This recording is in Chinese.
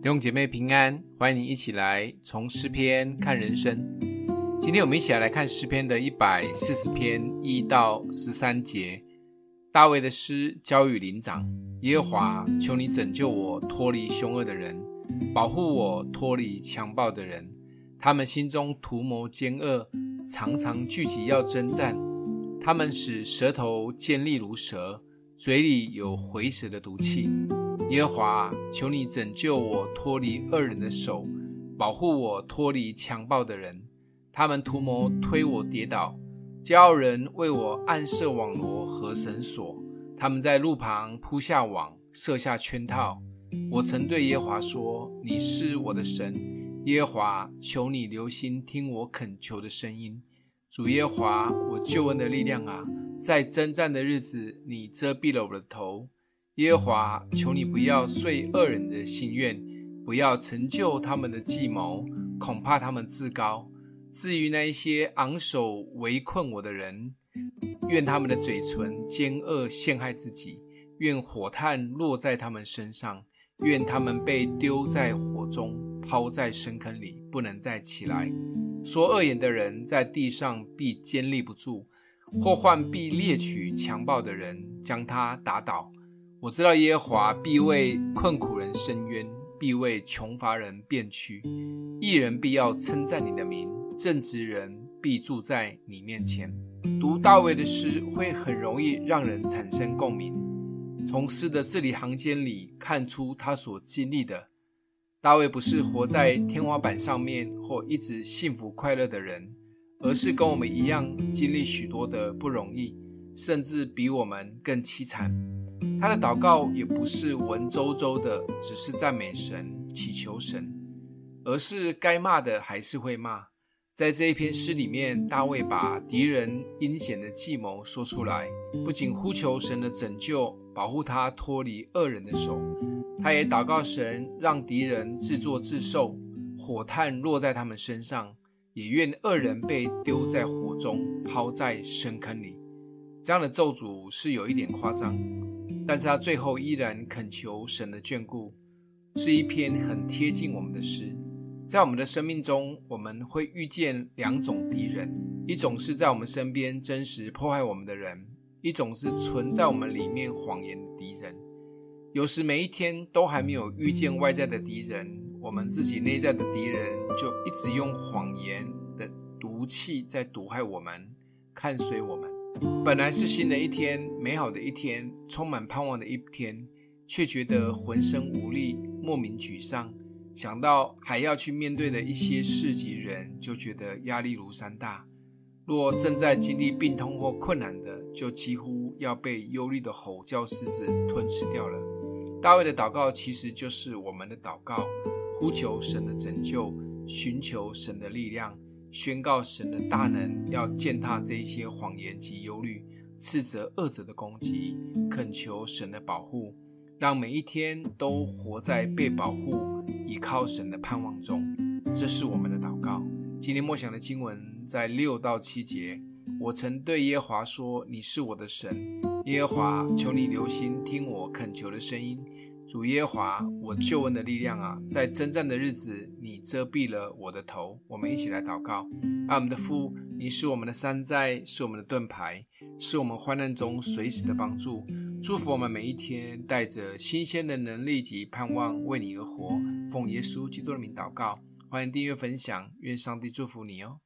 弟兄姐妹平安，欢迎你一起来从诗篇看人生。今天我们一起来，看诗篇的一百四十篇一到十三节。大卫的诗交与灵长，耶和华，求你拯救我脱离凶恶的人，保护我脱离强暴的人。他们心中图谋奸恶，常常聚集要征战。他们使舌头尖利如蛇，嘴里有回蛇的毒气。耶和华，求你拯救我脱离恶人的手，保护我脱离强暴的人。他们图谋推我跌倒，骄傲人为我暗设网罗和绳索。他们在路旁铺下网，设下圈套。我曾对耶和华说：“你是我的神，耶和华，求你留心听我恳求的声音。主耶和华，我救恩的力量啊，在征战的日子，你遮蔽了我的头。”耶和华，求你不要遂恶人的心愿，不要成就他们的计谋，恐怕他们自高。至于那一些昂首围困我的人，愿他们的嘴唇奸恶陷害自己，愿火炭落在他们身上，愿他们被丢在火中，抛在深坑里，不能再起来。说恶言的人在地上必坚立不住，祸患必猎取强暴的人，将他打倒。我知道耶和华必为困苦人伸冤，必为穷乏人辨屈。义人必要称赞你的名，正直人必住在你面前。读大卫的诗会很容易让人产生共鸣，从诗的字里行间里看出他所经历的。大卫不是活在天花板上面或一直幸福快乐的人，而是跟我们一样经历许多的不容易，甚至比我们更凄惨。他的祷告也不是文绉绉的，只是赞美神、祈求神，而是该骂的还是会骂。在这一篇诗里面，大卫把敌人阴险的计谋说出来，不仅呼求神的拯救，保护他脱离恶人的手，他也祷告神让敌人自作自受，火炭落在他们身上，也愿恶人被丢在火中，抛在深坑里。这样的咒诅是有一点夸张。但是他最后依然恳求神的眷顾，是一篇很贴近我们的诗。在我们的生命中，我们会遇见两种敌人：一种是在我们身边真实迫害我们的人；一种是存在我们里面谎言的敌人。有时每一天都还没有遇见外在的敌人，我们自己内在的敌人就一直用谎言的毒气在毒害我们，看衰我们。本来是新的一天，美好的一天，充满盼望的一天，却觉得浑身无力，莫名沮丧。想到还要去面对的一些事及人，就觉得压力如山大。若正在经历病痛或困难的，就几乎要被忧虑的吼叫狮子吞噬掉了。大卫的祷告其实就是我们的祷告，呼求神的拯救，寻求神的力量。宣告神的大能，要践踏这一些谎言及忧虑，斥责恶者的攻击，恳求神的保护，让每一天都活在被保护、依靠神的盼望中。这是我们的祷告。今天默想的经文在六到七节。我曾对耶和华说：“你是我的神，耶和华，求你留心听我恳求的声音。”主耶和华，我救恩的力量啊，在征战的日子，你遮蔽了我的头。我们一起来祷告：爱我们的父，你是我们的山寨，是我们的盾牌，是我们患难中随时的帮助。祝福我们每一天，带着新鲜的能力及盼望，为你而活。奉耶稣基督的名祷告，欢迎订阅分享，愿上帝祝福你哦。